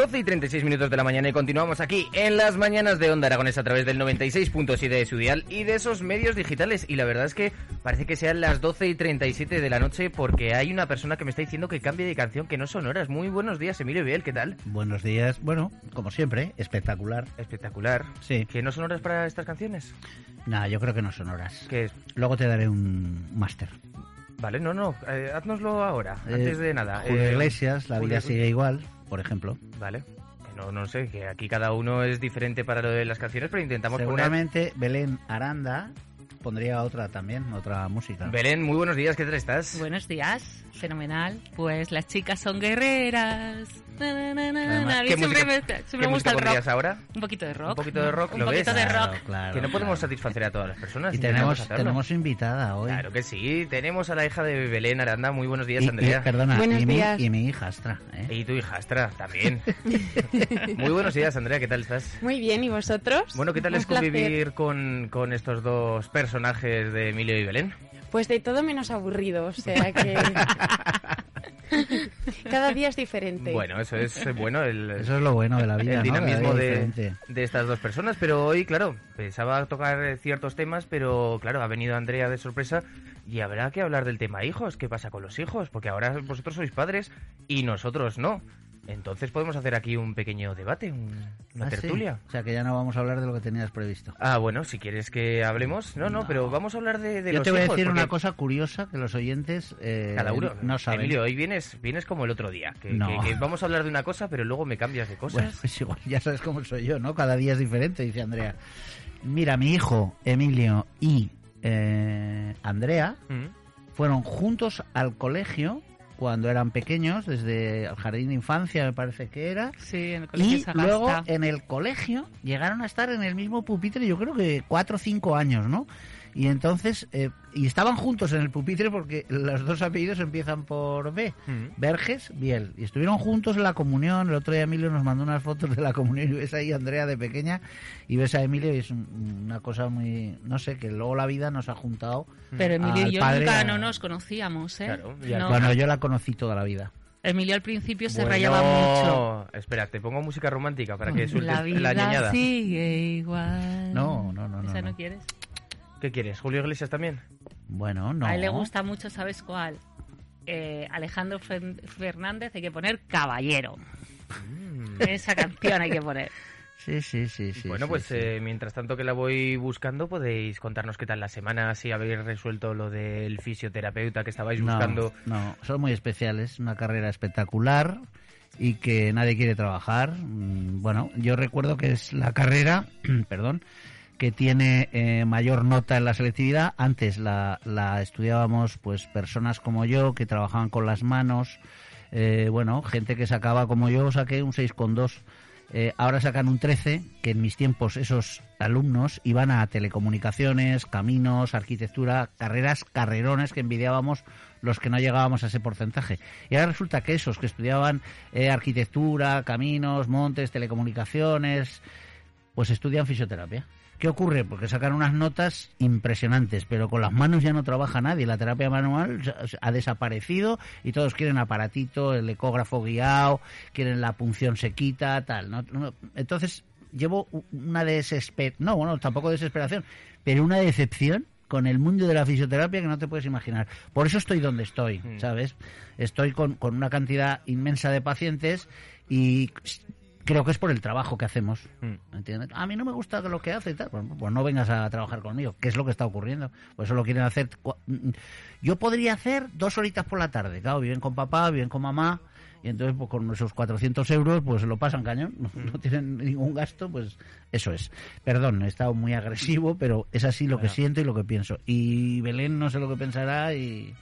Doce y 36 minutos de la mañana y continuamos aquí en las mañanas de Onda Aragones a través del 96.7 de su dial y de esos medios digitales. Y la verdad es que parece que sean las 12 y 37 de la noche porque hay una persona que me está diciendo que cambie de canción que no son horas. Muy buenos días, Emilio Biel, ¿qué tal? Buenos días. Bueno, como siempre, espectacular. Espectacular. Sí. ¿Que no son horas para estas canciones? Nada, yo creo que no son horas. ¿Qué es? Luego te daré un máster. Vale, no, no, eh, haznoslo ahora, Eh, antes de nada. Julio Eh, Iglesias, La vida Julio- sigue igual, por ejemplo. Vale. No, no sé, que aquí cada uno es diferente para lo de las canciones, pero intentamos poner... Seguramente Belén Aranda pondría otra también, otra música. Belén, muy buenos días, ¿qué tal estás? Buenos días, fenomenal. Pues las chicas son guerreras. Na, na, na, na, Además, na. A mí ¿Qué siempre música- me, ¿Qué siempre me gusta música el rock. pondrías ahora? Un poquito de rock. Un poquito de rock, Un ¿lo poquito ves? de Claro, rock. claro, que no podemos claro. satisfacer a todas las personas. Y tenemos, tenemos invitada hoy. Claro que sí, tenemos a la hija de Belén Aranda. Muy buenos días, Y- y- Andrea. perdona, Buenos y mi, días. y mi hijastra. ¿eh? Y tu hijastra también. Muy buenos días, Andrea, ¿qué tal estás? Muy bien, ¿y vosotros? Bueno, ¿qué tal Un es placer. convivir con, con estos dos personajes de Emilio y Belén? Pues de todo menos aburrido, o sea que... Cada día es diferente. Bueno, eso es eh, bueno, el, Eso es lo bueno de la vida, el ¿no? dinamismo de, de estas dos personas. Pero hoy, claro, pensaba tocar eh, ciertos temas, pero claro, ha venido Andrea de sorpresa y habrá que hablar del tema hijos. ¿Qué pasa con los hijos? Porque ahora vosotros sois padres y nosotros no. Entonces podemos hacer aquí un pequeño debate, un- una Ah, sí. tertulia. O sea que ya no vamos a hablar de lo que tenías previsto. Ah, bueno, si quieres que hablemos. No, no, No. pero vamos a hablar de, de Yo los te voy a decir una cosa curiosa que los oyentes eh, Cada uno. no saben. Emilio, hoy vienes, vienes como el otro día. Que, No. que- que vamos a hablar de una cosa, pero luego me cambias de cosas. Bueno, pues igual ya sabes cómo soy yo, ¿no? Cada día es diferente, dice Andrea. Mira, mi hijo Emilio y eh, Andrea Mm. fueron juntos al colegio cuando eran pequeños, desde el jardín de infancia me parece que era, Sí, en el colegio y Sagasta. luego en el colegio llegaron a estar en el mismo pupitre, yo creo que cuatro o cinco años, ¿no? Y entonces, eh, y estaban juntos en el pupitre porque los dos apellidos empiezan por B. Mm. Verges, Biel. Y estuvieron juntos en la comunión. El otro día Emilio nos mandó unas fotos de la comunión y ves ahí a Andrea de pequeña y ves a Emilio y es un- una cosa muy... No sé, que luego la vida nos ha juntado. Pero Emilio y yo padre nunca a- no nos conocíamos, ¿eh? Claro, No. Bueno, yo la conocí toda la vida. Emilio al principio se Bueno, rayaba mucho. Espera, te pongo música romántica para que sueltes La la, vida ñañada. sigue igual. No, no, no, no, ¿Esa no, no. quieres? ¿Qué quieres? ¿Julio Iglesias también? Bueno, no. A él le gusta mucho, ¿sabes cuál? Eh, Alejandro Fer- Fernández hay que poner Caballero. Esa canción hay que poner. Sí, sí, sí, sí. bueno, sí, pues sí. eh, mientras tanto que la voy buscando, podéis contarnos qué tal la semana, si habéis resuelto lo del fisioterapeuta que estabais No, buscando. No, son muy especiales, una carrera espectacular y que nadie quiere trabajar. Mm, Bueno, yo recuerdo que es la carrera, perdón, que tiene eh, mayor nota en la selectividad. Antes la, estudiábamos pues personas como yo que trabajaban con las manos, eh, bueno, gente que sacaba como yo, saqué un 6,2. Eh, ahora sacan un 13, que en mis tiempos esos alumnos iban a telecomunicaciones, caminos, arquitectura, carreras, carrerones que envidiábamos los que no llegábamos a ese porcentaje. Y ahora resulta que esos que estudiaban eh, arquitectura, caminos, montes, telecomunicaciones, pues estudian fisioterapia. ¿Qué ocurre? Porque sacan unas notas impresionantes, pero con las manos ya no trabaja nadie. La terapia manual ha desaparecido y todos quieren aparatito, el ecógrafo guiado, quieren la punción sequita, tal. ¿no? Entonces, llevo una desesperación, no, bueno, tampoco desesperación, pero una decepción con el mundo de la fisioterapia que no te puedes imaginar. Por eso estoy donde estoy, mm. ¿sabes? Estoy con, con una cantidad inmensa de pacientes y creo que es por el trabajo que hacemos. Mm. ¿entiendes? A mí no me gusta lo que hace y tal. Pues, no vengas a trabajar conmigo, que es lo que está ocurriendo. Pues eso lo quieren hacer. Mm, yo podría hacer dos horitas por la tarde, claro, bien con papá, bien con mamá. Y entonces, pues con esos 400 euros, pues lo pasan cañón, no, no mm. tienen ningún gasto, pues eso es. Perdón, he estado muy agresivo, pero es así lo que siento y lo que pienso. Y Belén no sé lo que pensará y,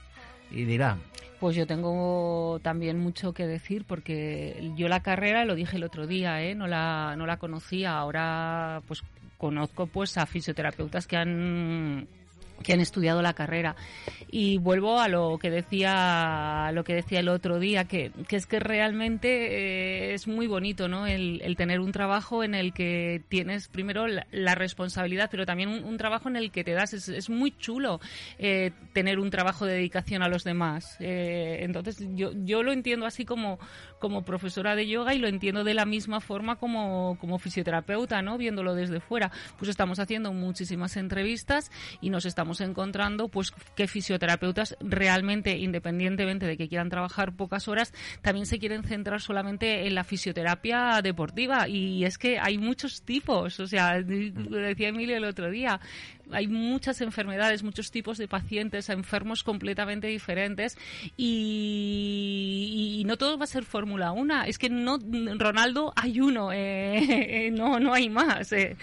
y dirá. Pues yo tengo también mucho que decir porque yo la carrera, lo dije el otro día, ¿eh? no, la, no la conocía. Ahora pues conozco pues a fisioterapeutas que han que han estudiado la carrera. Y vuelvo a lo que decía, lo que decía el otro día, que, que es que realmente eh, es muy bonito, ¿no? El, el, tener un trabajo en el que tienes primero la, responsabilidad, pero también un, trabajo en el que te das. Es, es muy chulo eh, tener un trabajo de dedicación a los demás. Eh, entonces, yo, yo lo entiendo así como, como profesora de yoga y lo entiendo de la misma forma como, como fisioterapeuta, ¿no? Viéndolo desde fuera. Pues estamos haciendo muchísimas entrevistas y nos estamos encontrando pues que fisioterapeutas realmente, independientemente de que quieran trabajar pocas horas, también se quieren centrar solamente en la fisioterapia deportiva. Y es que hay muchos tipos, o sea, lo decía Emilio el otro día, hay muchas enfermedades, muchos tipos de pacientes, enfermos completamente diferentes y, no todo va a ser Fórmula 1. Es que no, Ronaldo hay uno, eh, no, no hay más. Eh.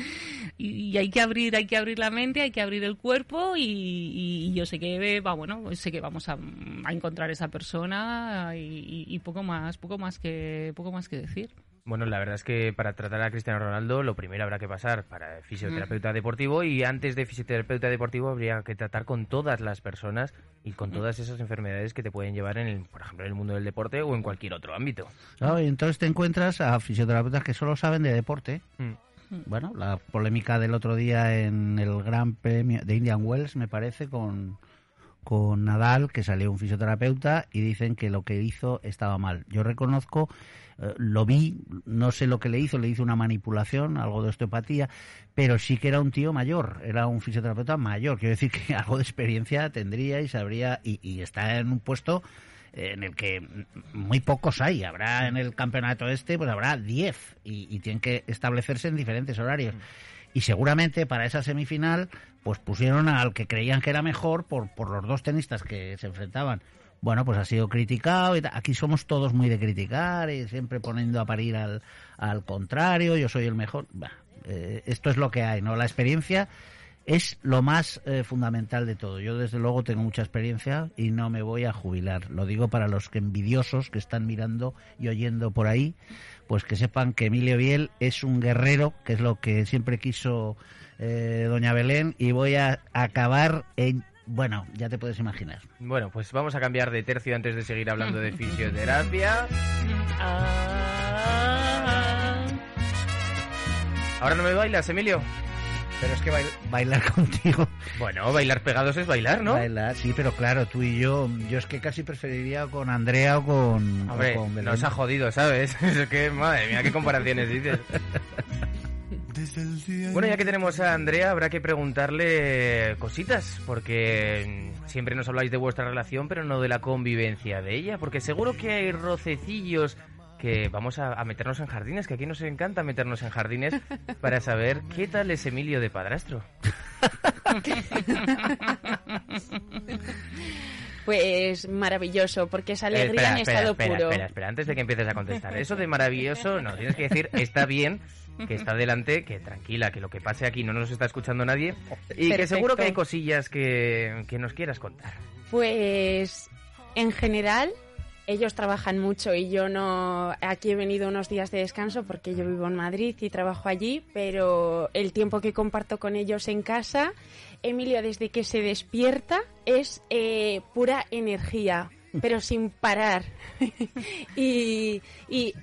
Y, hay que abrir, hay que abrir la mente, hay que abrir el cuerpo y, yo sé que va, bueno, sé que vamos a, encontrar esa persona y, y, poco más, poco más que, poco más que decir. Bueno, la verdad es que para tratar a Cristiano Ronaldo lo primero habrá que pasar para fisioterapeuta deportivo y antes de fisioterapeuta deportivo habría que tratar con todas las personas y con todas esas enfermedades que te pueden llevar en, el, por ejemplo, en el mundo del deporte o en cualquier otro ámbito. y entonces te encuentras a fisioterapeutas que solo saben de deporte. Mm. Bueno, la polémica del otro día en el Gran Premio de Indian Wells, me parece, con, con Nadal, que salió un fisioterapeuta y dicen que lo que hizo estaba mal. Yo reconozco eh, lo vi, no sé lo que le hizo, le hizo una manipulación, algo de osteopatía, pero sí que era un tío mayor, era un fisioterapeuta mayor, quiero decir que algo de experiencia tendría y sabría, y, está en un puesto en el que muy pocos hay. Habrá en el campeonato este, pues habrá 10 y, y, tienen que establecerse en diferentes horarios. Y seguramente para esa semifinal, pues pusieron al que creían que era mejor por, por los dos tenistas que se enfrentaban bueno, pues ha sido criticado. Y Aquí somos todos muy de criticar y siempre poniendo a parir al, al contrario, yo soy el mejor. Eh, esto es lo que hay, ¿no? La experiencia es lo más eh, fundamental de todo. Yo desde luego tengo mucha experiencia y no me voy a jubilar. Lo digo para los que envidiosos que están mirando y oyendo por ahí, pues que sepan que Emilio Biel es un guerrero, que es lo que siempre quiso eh, doña Belén, y voy a acabar en bueno, ya te puedes imaginar. Bueno, pues vamos a cambiar de tercio antes de seguir hablando de fisioterapia. Ah. Ahora no me bailas, Emilio. Pero es que bailar contigo. Bueno, bailar pegados es bailar, ¿no? Bailar, sí, pero claro, tú y yo, yo es que casi preferiría con Andrea o con, Hombre, o con Belén. Nos ha jodido, ¿sabes? Es que, madre mía, qué comparaciones dices. Bueno, ya que tenemos a Andrea, habrá que preguntarle cositas, porque siempre nos habláis de vuestra relación, pero no de la convivencia de ella, porque seguro que hay rocecillos que vamos a, meternos en jardines, que aquí nos encanta meternos en jardines para saber qué tal es Emilio de padrastro. Pues maravilloso, porque esa alegría en estado espera, puro. Espera, espera, antes de que empieces a contestar. Eso de maravilloso, no, tienes que decir, está bien, que está delante, que tranquila, que lo que pase aquí no nos está escuchando nadie y que seguro que hay cosillas que, que nos quieras contar. Pues en general ellos trabajan mucho y yo no. Aquí he venido unos días de descanso porque yo vivo en Madrid y trabajo allí, pero el tiempo que comparto con ellos en casa, Emilio desde que se despierta es eh, pura energía, pero sin parar. y, y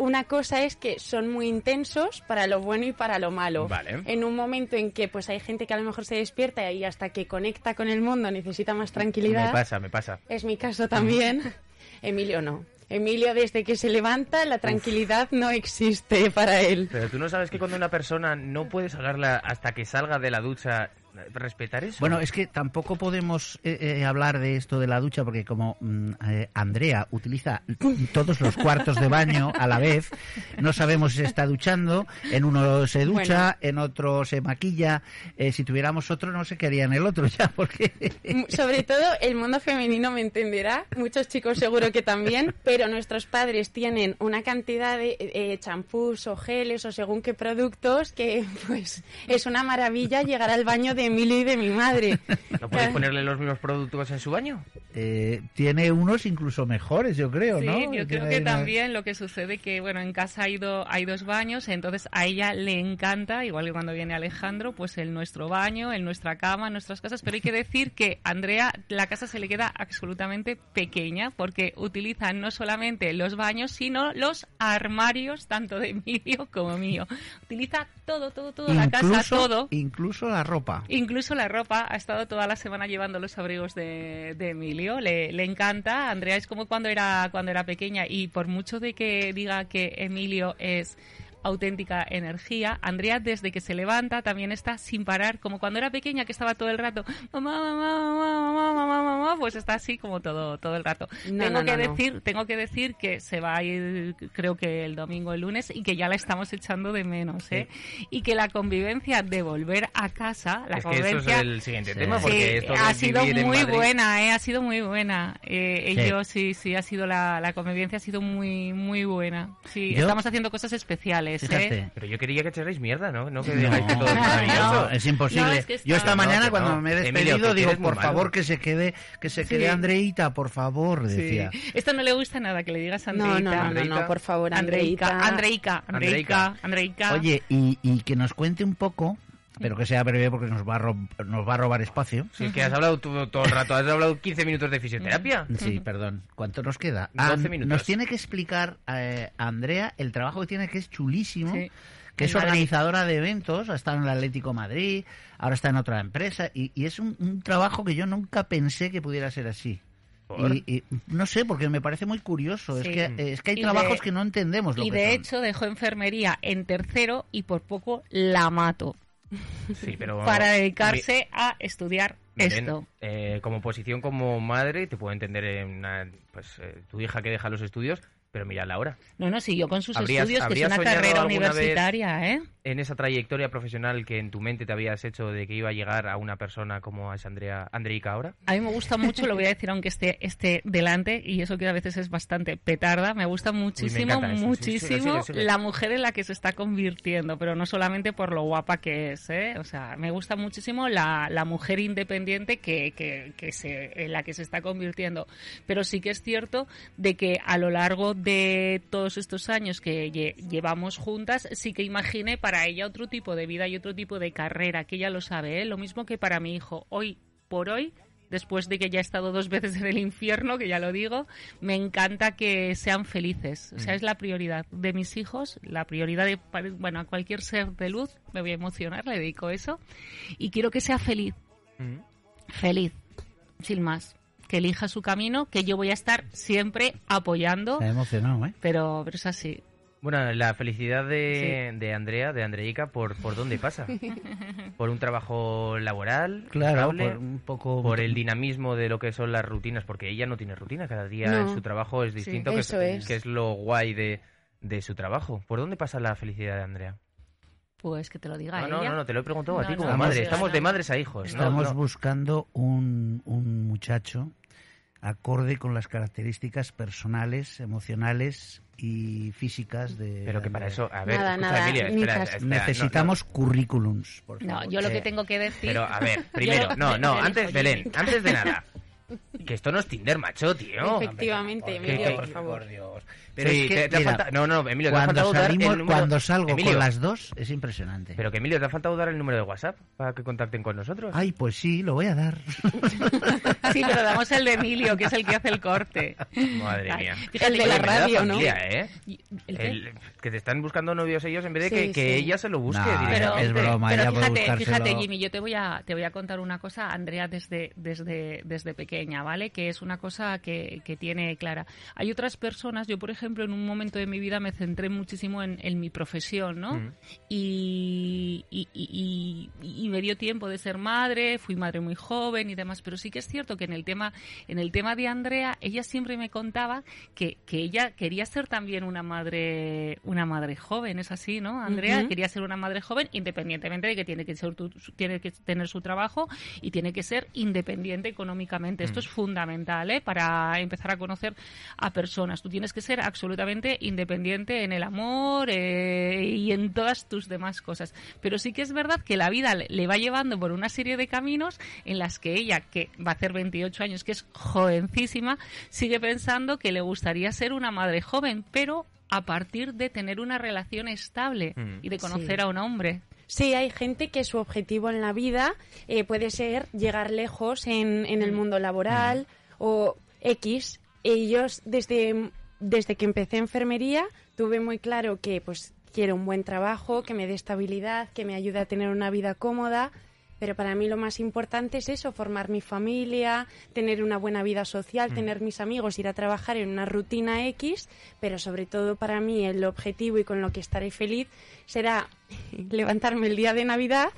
una cosa es que son muy intensos para lo bueno y para lo malo. Vale. En un momento en que pues hay gente que a lo mejor se despierta y hasta que conecta con el mundo necesita más tranquilidad. Me pasa, me pasa. Es mi caso también. Emilio no. Emilio desde que se levanta la tranquilidad no existe para él. Pero tú no sabes que cuando una persona no puedes hablarla hasta que salga de la ducha, respetar eso. Bueno, es que tampoco podemos eh, eh, hablar de esto de la ducha porque como mm, eh, Andrea utiliza todos los cuartos de baño a la vez, no sabemos si se está duchando, en uno se ducha, en otro se maquilla, eh, si tuviéramos otro no sé qué haría en el otro ya, porque... Sobre todo el mundo femenino me entenderá, muchos chicos seguro que también, pero nuestros padres tienen una cantidad de eh, champús o geles o según qué productos que pues es una maravilla llegar al baño de Emilio y de mi madre. ¿No podéis ponerle los mismos productos en su baño? Eh, tiene unos incluso mejores, yo creo, Sí, ¿no? yo creo Tiene que una- también lo que sucede que, bueno, en casa hay, do- hay dos baños, entonces a ella le encanta, igual que cuando viene Alejandro, pues el nuestro baño, en nuestra cama, en nuestras casas, pero hay que decir que a Andrea la casa se le queda absolutamente pequeña porque utiliza no solamente los baños, sino los armarios, tanto de Emilio como mío. Utiliza todo, todo, todo, la casa, Incluso, todo. incluso la ropa. Incluso la ropa, ha estado toda la semana llevando los abrigos de, de Emilio, le, le encanta. Andrea es como cuando era, cuando era pequeña y por mucho de que diga que Emilio es auténtica energía, Andrea desde que se levanta también está sin parar, como cuando era pequeña que estaba todo el rato, mamá, mamá, mamá, mamá, mamá, mamá, pues está así como todo, todo el rato. No, tengo no, que no, no. decir, tengo que decir que se va a ir creo que el domingo, el lunes y que ya la estamos echando de menos, ¿eh? Y que la convivencia de volver a casa, la es que eso es convivencia el siguiente Sí. tema, porque Sí, esto de ha sido muy buena, ¿eh? ha sido muy buena. Eh, Sí. Yo sí, sí, ha sido la, la convivencia ha sido muy, muy buena. Sí, Yo- estamos haciendo cosas especiales, Fíjate. Pero yo quería que echarais mierda, ¿no? No que No, digáis que todo es maravilloso. no, es imposible. No, es que Yo esta mañana No, cuando no. me he Emilio, despedido que digo, por malo. favor que se quede, que se Sí. quede Andreita, por favor, Sí. decía. Esto no le gusta nada que le digas No, Andreita. no, no, no, Andreita. no, por favor, Andreita. Andreika, Andreika, Andreika. Oye, y, y que nos cuente un poco, pero que sea breve porque nos va a, ro- nos va a robar espacio. Si es que has hablado todo, todo el rato, has hablado 15 minutos de fisioterapia. Sí, perdón. ¿Cuánto nos queda? 12 Ah, minutos. Nos tiene que explicar eh, Andrea el trabajo que tiene, que es chulísimo. Sí. que es En organizadora de eventos, ha estado en el Atlético Madrid, ahora está en otra empresa, y, y es un, un trabajo que yo nunca pensé que pudiera ser así. ¿Por? Y, y no sé, porque me parece muy curioso. Es, Sí. que, eh, es que hay Y trabajos de- que no entendemos lo Y que de son. hecho dejó enfermería en tercero y por poco la mato Sí, pero para dedicarse a estudiar esto. eh, como posición como madre, te puedo entender en una, pues, eh, tu hija que deja los estudios, pero mira la hora. No, no, siguió con sus ¿Habrías- estudios, que es una carrera universitaria, ¿eh? En esa trayectoria profesional que en tu mente te habías hecho de que iba a llegar a una persona como es Andrea, Andreika ahora. A mí me gusta mucho, lo voy a decir aunque esté, esté delante, y eso que a veces es bastante petarda, me gusta muchísimo, eso, sí, muchísimo sigue, sigue, sigue. la mujer en la que se está convirtiendo, pero no solamente por lo guapa que es, ¿eh? O sea, me gusta muchísimo la, la mujer independiente que, que, que se, en la que se está convirtiendo. Pero sí que es cierto de que a lo largo de todos estos años que lle- llevamos juntas, sí que imaginé para ella otro tipo de vida y otro tipo de carrera, que ella lo sabe, ¿eh? Lo mismo que para mi hijo. Hoy por hoy después de que ya he estado dos veces en el infierno, que ya lo digo, me encanta que sean felices. O sea, es la prioridad de mis hijos, la prioridad de, bueno, a cualquier ser de luz, me voy a emocionar, le dedico eso, y quiero que sea feliz, feliz, sin más, que elija su camino, que yo voy a estar siempre apoyando, ha emocionado, ¿eh? pero, pero es así. Bueno, la felicidad de, de Andrea, de Andreika, ¿por, ¿por dónde pasa? ¿Por un trabajo laboral? Claro, estable? por un poco... por el dinamismo de lo que son las rutinas, porque ella no tiene rutina, cada día No. en su trabajo es distinto, que, eso es, es. que es lo guay de, de su trabajo. ¿Por dónde pasa la felicidad de Andrea? Pues que te lo diga No, no, ella. no, no, te lo he preguntado a No, ti no, como no, madre. no, Estamos no. de madres a hijos. ¿no? Estamos No. buscando un, un muchacho acorde con las características personales, emocionales y físicas de... Pero que para eso, a ver, Nada, escucha, nada, Emilia, espera, espera, no, no. Necesitamos currículums, por No, favor. yo lo que Eh, tengo que decir... Pero a ver, primero, no, no, antes, Belén, antes de nada. Que esto no es Tinder, macho, tío. Efectivamente, Hombre, Emilio, por favor. Dios. Pero sí, es que, te, te ha mira, falta- No, no, Emilio, te ha cuando, salimos, número... cuando salgo Emilio, con las dos es impresionante. Pero que Emilio, te ha faltado dar el número de WhatsApp para que contacten con nosotros. Ay, pues sí, lo voy a dar. Sí, pero damos el de Emilio, que es el que hace el corte. Madre Ay, mía. fíjate El de que- la radio, ¿no? familia, ¿eh? ¿El? El- que te están buscando novios ellos en vez de que, Sí, que sí. ella se lo busque. No, Pero, es broma, pero fíjate, fíjate, Jimmy, yo te voy a te voy a contar una cosa, Andrea, desde desde desde pequeña, ¿vale? Que es una cosa que, que tiene clara. Hay otras personas, yo por ejemplo, en un momento de mi vida me centré muchísimo en, en mi profesión, ¿no? Mm. Y, y, y- y- y me dio tiempo de ser madre, fui madre muy joven y demás, pero sí que es cierto que en el tema en el tema de Andrea, ella siempre me contaba que, que ella quería ser también una madre una madre joven, es así, ¿no? Andrea quería ser una madre joven independientemente de que tiene que ser tiene que tener su trabajo y tiene que ser independiente económicamente. Esto es fundamental, ¿eh? Para empezar a conocer a personas. Tú tienes que ser absolutamente independiente en el amor eh, y en todas tus demás cosas. Pero sí que es verdad que la vida le- le va llevando por una serie de caminos en las que ella, que va a hacer 28 años, que es jovencísima, sigue pensando que le gustaría ser una madre joven, pero a partir de tener una relación estable Mm. y de conocer Sí. a un hombre. Sí, hay gente que su objetivo en la vida eh, puede ser llegar lejos en, en el mundo laboral o X. Ellos, desde, desde que empecé enfermería, tuve muy claro que pues quiero un buen trabajo, que me dé estabilidad, que me ayude a tener una vida cómoda. Pero para mí lo más importante es eso, formar mi familia, tener una buena vida social, tener mis amigos, ir a trabajar en una rutina X, pero sobre todo para mí el objetivo y con lo que estaré feliz será levantarme el día de Navidad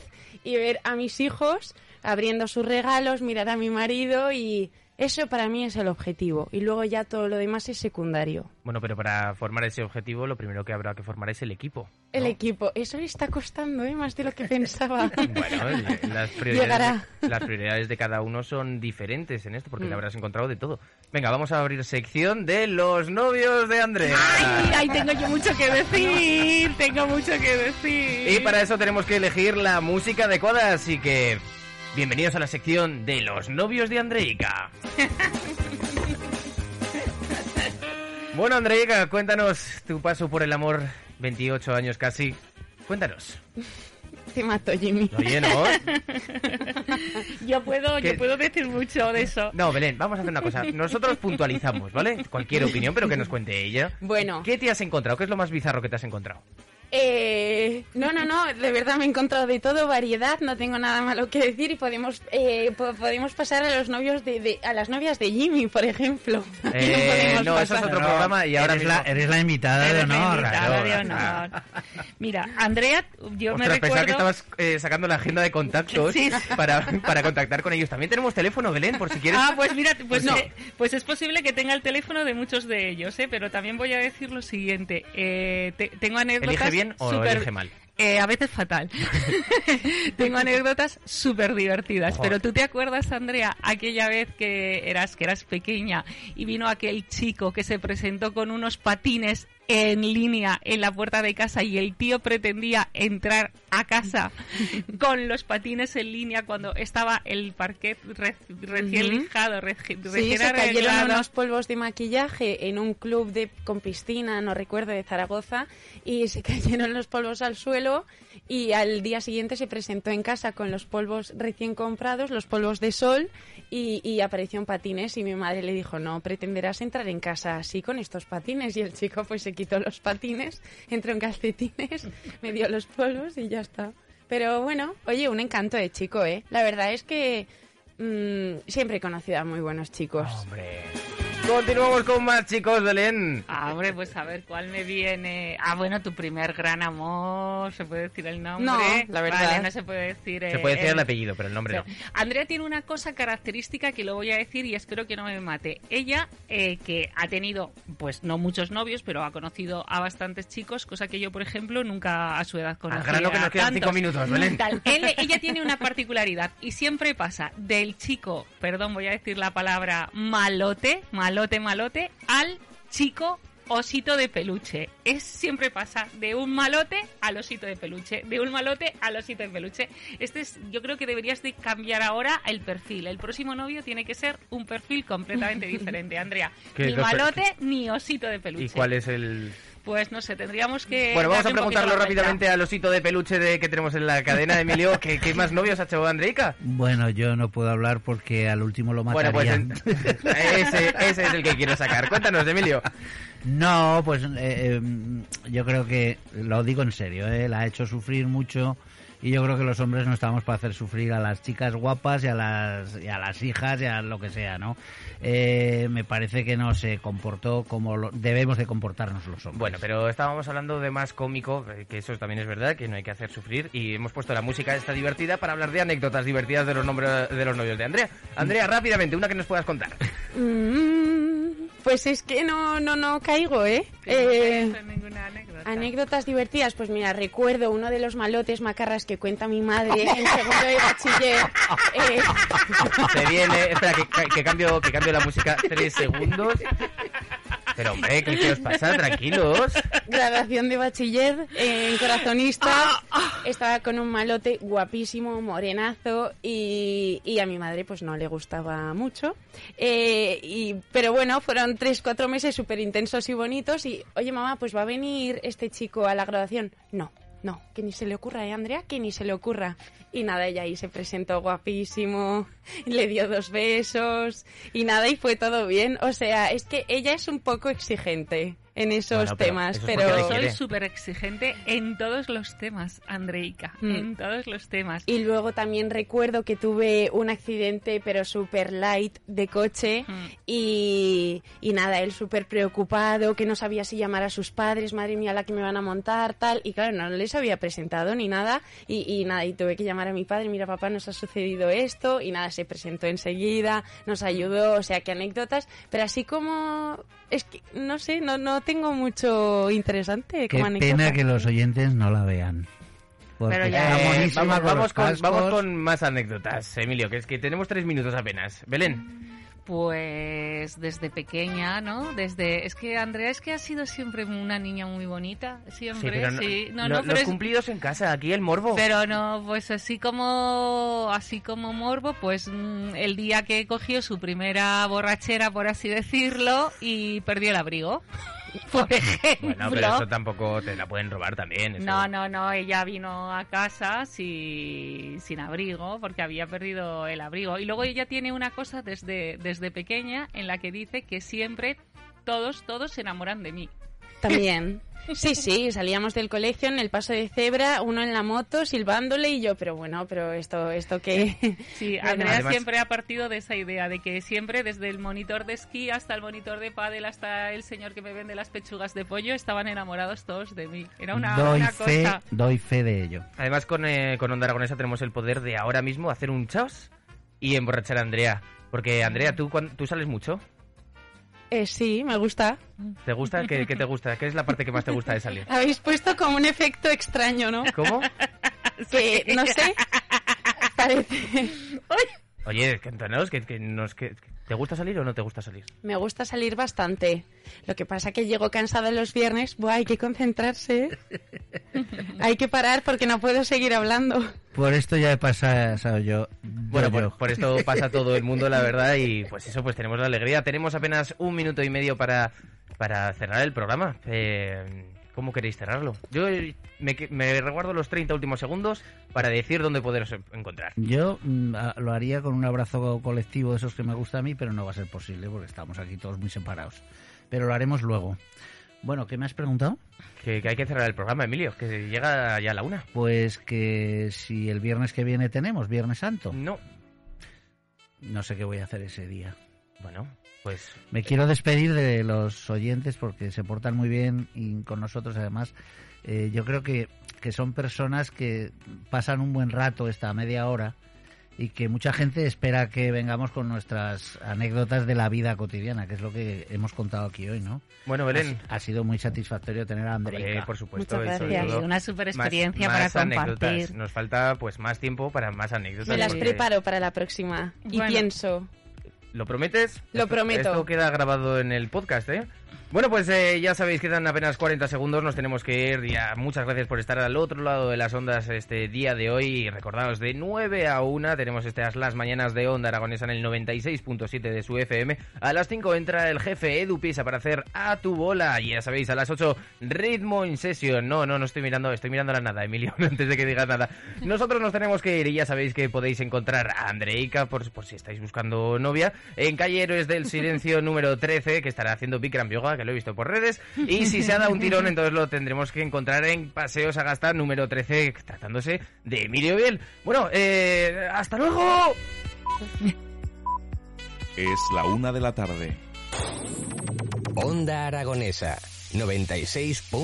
y ver a mis hijos abriendo sus regalos, mirar a mi marido y eso para mí es el objetivo. Y luego ya todo lo demás es secundario. Bueno, pero para formar ese objetivo, lo primero que habrá que formar es el equipo. ¿no? El equipo, eso le está costando ¿eh? más de lo que pensaba. Bueno, las prioridades, Llegará. las prioridades de cada uno son diferentes en esto, porque Mm. le habrás encontrado de todo. Venga, vamos a abrir sección de los novios de Andrea. Ay, ay, tengo yo mucho que decir, tengo mucho que decir. Y para eso tenemos que elegir la música adecuada, así que bienvenidos a la sección de los novios de Andreica. bueno, Andreica, cuéntanos tu paso por el amor, 28 años casi. Cuéntanos. Te mato, Jimmy. Oye, ¿no? Yo puedo, ¿Qué? yo puedo decir mucho de eso. No, Belén, vamos a hacer una cosa. Nosotros puntualizamos, ¿vale? Cualquier opinión, pero que nos cuente ella. Bueno, ¿Qué te has encontrado? ¿Qué es lo más bizarro que te has encontrado? Eh, no, no, no, de verdad me he encontrado de todo, variedad, no tengo nada malo que decir y podemos eh, po- podemos pasar a los novios de, de- a las novias de Jimmy, por ejemplo. Eh, no, eso es pasar. otro programa y ahora eres, mismo... la, eres la invitada de la honor. invitada de honor. Mira, Andrea, yo me Ostras, pensaba recuerdo... que estabas eh, sacando la agenda de contactos Sí. para, para contactar con ellos. También tenemos teléfono, Belén, por si quieres. Ah, pues mira, pues, No. eh, pues es posible que tenga el teléfono de muchos de ellos, ¿eh? pero también voy a decir lo siguiente. Eh, te- tengo anécdotas ¿Elige bien o súper- elige mal? Eh, a veces fatal. tengo anécdotas súper divertidas, pero tú te acuerdas, Andrea, aquella vez que eras, que eras pequeña y vino aquel chico que se presentó con unos patines en línea en la puerta de casa y el tío pretendía entrar a casa con los patines en línea cuando estaba el parquet re- recién Ujú. lijado, re- Sí, recién se cayeron unos polvos de maquillaje en un club de con piscina, no recuerdo, de Zaragoza, y se cayeron los polvos al suelo y al día siguiente se presentó en casa con los polvos recién comprados, los polvos de sol, y, y apareció en patines y mi madre le dijo, no pretenderás entrar en casa así con estos patines, y el chico pues se quitó los patines, entró en calcetines, me dio los polvos y ya está. Pero bueno, oye, un encanto de chico, ¿eh? La verdad es que mm, siempre he conocido a muy buenos chicos. Hombre. Continuamos con más chicos, Belén. Ah, hombre, pues a ver cuál me viene. Ah, bueno, tu primer gran amor, ¿se puede decir el nombre? No, la verdad. Vale, no se puede decir. Se eh, puede decir el el- apellido, pero el nombre no. Andrea tiene una cosa característica que lo voy a decir y espero que no me mate. Ella, eh, que ha tenido, pues no muchos novios, pero ha conocido a bastantes chicos, cosa que yo, por ejemplo, nunca a su edad conocía. Al grano que nos quedan tantos. cinco minutos, Belén. Tal. Él- ella tiene una particularidad y siempre pasa del chico, perdón, voy a decir la palabra malote, malote, malote, al chico osito de peluche. Es siempre pasa de un malote al osito de peluche, de un malote al osito de peluche. Este es, yo creo que deberías de cambiar ahora el perfil. El próximo novio tiene que ser un perfil completamente diferente, Andrea. ¿Qué- Ni malote ni osito de peluche. ¿Y cuál es el...? Pues no sé, tendríamos que. Bueno, vamos a preguntarlo rápidamente al osito de peluche de que tenemos en la cadena, Emilio. ¿Qué, qué más novios ha hecho Andreica? Bueno, yo no puedo hablar porque al último lo Bueno, matarían. pues ese, ese es el que quiero sacar. Cuéntanos, Emilio. No, pues eh, eh, yo creo que, lo digo en serio, eh, la ha hecho sufrir mucho y yo creo que los hombres no estamos para hacer sufrir a las chicas guapas y a las, y a las hijas y a lo que sea, ¿no? Eh, me parece que no se comportó como lo- debemos de comportarnos los hombres. Bueno, pero estábamos hablando de más cómico, eh, que eso también es verdad, que no hay que hacer sufrir. Y hemos puesto la música esta divertida para hablar de anécdotas divertidas de los, nombres de los novios de Andrea. Andrea, rápidamente, una que nos puedas contar. Pues es que no, no, no caigo, ¿eh? Eh, ninguna anécdota. Anécdotas divertidas, pues mira, recuerdo uno de los malotes macarras que cuenta mi madre en segundo de bachiller. Eh, Se viene, espera, que, que cambio, que cambio la música tres segundos. Pero hombre, ¿qué, qué os pasa? Tranquilos. graduación de bachiller en corazonista. Estaba con un malote guapísimo, morenazo, y, y a mi madre pues no le gustaba mucho. Eh, y, pero bueno, fueron tres, cuatro meses súper intensos y bonitos. Y, oye mamá, pues va a venir este chico a la graduación. No. No, que ni se le ocurra, ¿eh, Andrea? Que ni se le ocurra. Y nada, ella ahí se presentó guapísimo, le dio dos besos y nada, y fue todo bien. O sea, es que ella es un poco exigente en esos Bueno, pero temas, eso es pero... Soy súper exigente en todos los temas, Andreika. Mm. En todos los temas. Y luego también recuerdo que tuve un accidente, pero súper light, de coche. Mm. Y, y nada, él súper preocupado, que no sabía si llamar a sus padres, madre mía, la que me van a montar, tal. Y claro, no les había presentado ni nada. Y, y nada, y tuve que llamar a mi padre, mira papá, nos ha sucedido esto. Y nada, se presentó enseguida, nos ayudó, o sea, que anécdotas. Pero así como... Es que, no sé, no, no tengo mucho interesante Qué como anécdota. pena que los oyentes no la vean. Pero ya- Eh, vamos, con, vamos con más anécdotas, Emilio, que es que tenemos tres minutos apenas. Belén. Pues desde pequeña, ¿no? Desde es que Andrea es que ha sido siempre una niña muy bonita, siempre. pero no- sí. No, lo- no, pero los es- cumplidos en casa, aquí el morbo. Pero no, pues así como así como morbo, pues mm, el día que cogió su primera borrachera, por así decirlo, y perdió el abrigo. Por ejemplo. Bueno, pero eso tampoco te la pueden robar también. eso. No, no, no, ella vino a casa sin, sin abrigo porque había perdido el abrigo. Y luego ella tiene una cosa desde, desde pequeña en la que dice que siempre todos, todos se enamoran de mí. También. Sí, sí, salíamos del colegio en el paso de cebra, uno en la moto silbándole y yo, pero bueno, pero esto, esto qué. Sí, Bueno, Andrea además- siempre ha partido de esa idea de que siempre, desde el monitor de esquí hasta el monitor de pádel hasta el señor que me vende las pechugas de pollo, estaban enamorados todos de mí. Era una, doy una fe, cosa. doy fe de ello. Además, con, eh, con Onda Aragonesa tenemos el poder de ahora mismo hacer un chaos y emborrachar a Andrea. Porque, Andrea, ¿tú, cuan- ¿tú sales mucho? Eh, sí, me gusta. ¿Te gusta? ¿Qué, qué te gusta? ¿Qué es la parte que más te gusta de salir? Habéis puesto como un efecto extraño, ¿no? ¿Cómo? Que, no sé, parece... Oye, cuéntanos, que, que nos, que, que- ¿te gusta salir o no te gusta salir? Me gusta salir bastante. Lo que pasa que llego cansada los viernes. Buah, hay que concentrarse. ¿eh? hay que parar porque no puedo seguir hablando. Por esto ya he pasado yo. Bueno, yo, por, yo. por esto pasa todo el mundo, la verdad, y pues eso, pues tenemos la alegría. Tenemos apenas un minuto y medio para, para cerrar el programa. Eh, ¿Cómo queréis cerrarlo? Yo eh, me, me reguardo los 30 últimos segundos para decir dónde poderos encontrar. Yo mm, a- lo haría con un abrazo colectivo de esos que me gusta a mí, pero no va a ser posible porque estamos aquí todos muy separados. Pero lo haremos luego. Bueno, ¿qué me has preguntado? Que, que hay que cerrar el programa, Emilio, que llega ya la una. Pues que si el viernes que viene tenemos, Viernes Santo, No. no sé qué voy a hacer ese día. Bueno, pues Me quiero despedir de los oyentes porque se portan muy bien y con nosotros además. eh, yo creo que, que son personas que pasan un buen rato esta media hora y que mucha gente espera que vengamos con nuestras anécdotas de la vida cotidiana, que es lo que hemos contado aquí hoy, ¿no? Bueno, Belén. Ha, ha sido muy satisfactorio tener a Andrea. por supuesto. Muchas gracias. todo Una super más- experiencia más para anécdotas. compartir. Nos falta pues más tiempo para más anécdotas. Me las porque- preparo para la próxima. Y Bueno. pienso. ¿Lo prometes? Lo Esto- prometo. Esto queda grabado en el podcast, ¿eh? Bueno, pues eh, ya sabéis que dan apenas 40 segundos, nos tenemos que ir. Ya, muchas gracias por estar al otro lado de las ondas este día de hoy. Y recordaos, de 9 a 1 tenemos estas las mañanas de Onda Aragonesa en el 96.7 de su FM. A las 5 entra el jefe Edu Pisa para hacer a tu bola. Y ya sabéis, a las 8 ritmo in session. No, no, no estoy mirando, estoy mirando la nada, Emilio, antes de que digas nada. Nosotros nos tenemos que ir y ya sabéis que podéis encontrar a Andreica, por, por si estáis buscando novia, en calle Héroes del Silencio número 13, que estará haciendo Bikram Yoga, que lo he visto por redes. Y si se ha dado un tirón, entonces lo tendremos que encontrar en Paseos Agasta número 13, tratándose de Emilio Biel. Bueno, eh, ¡hasta luego! Es la una de la tarde. Onda Aragonesa 96.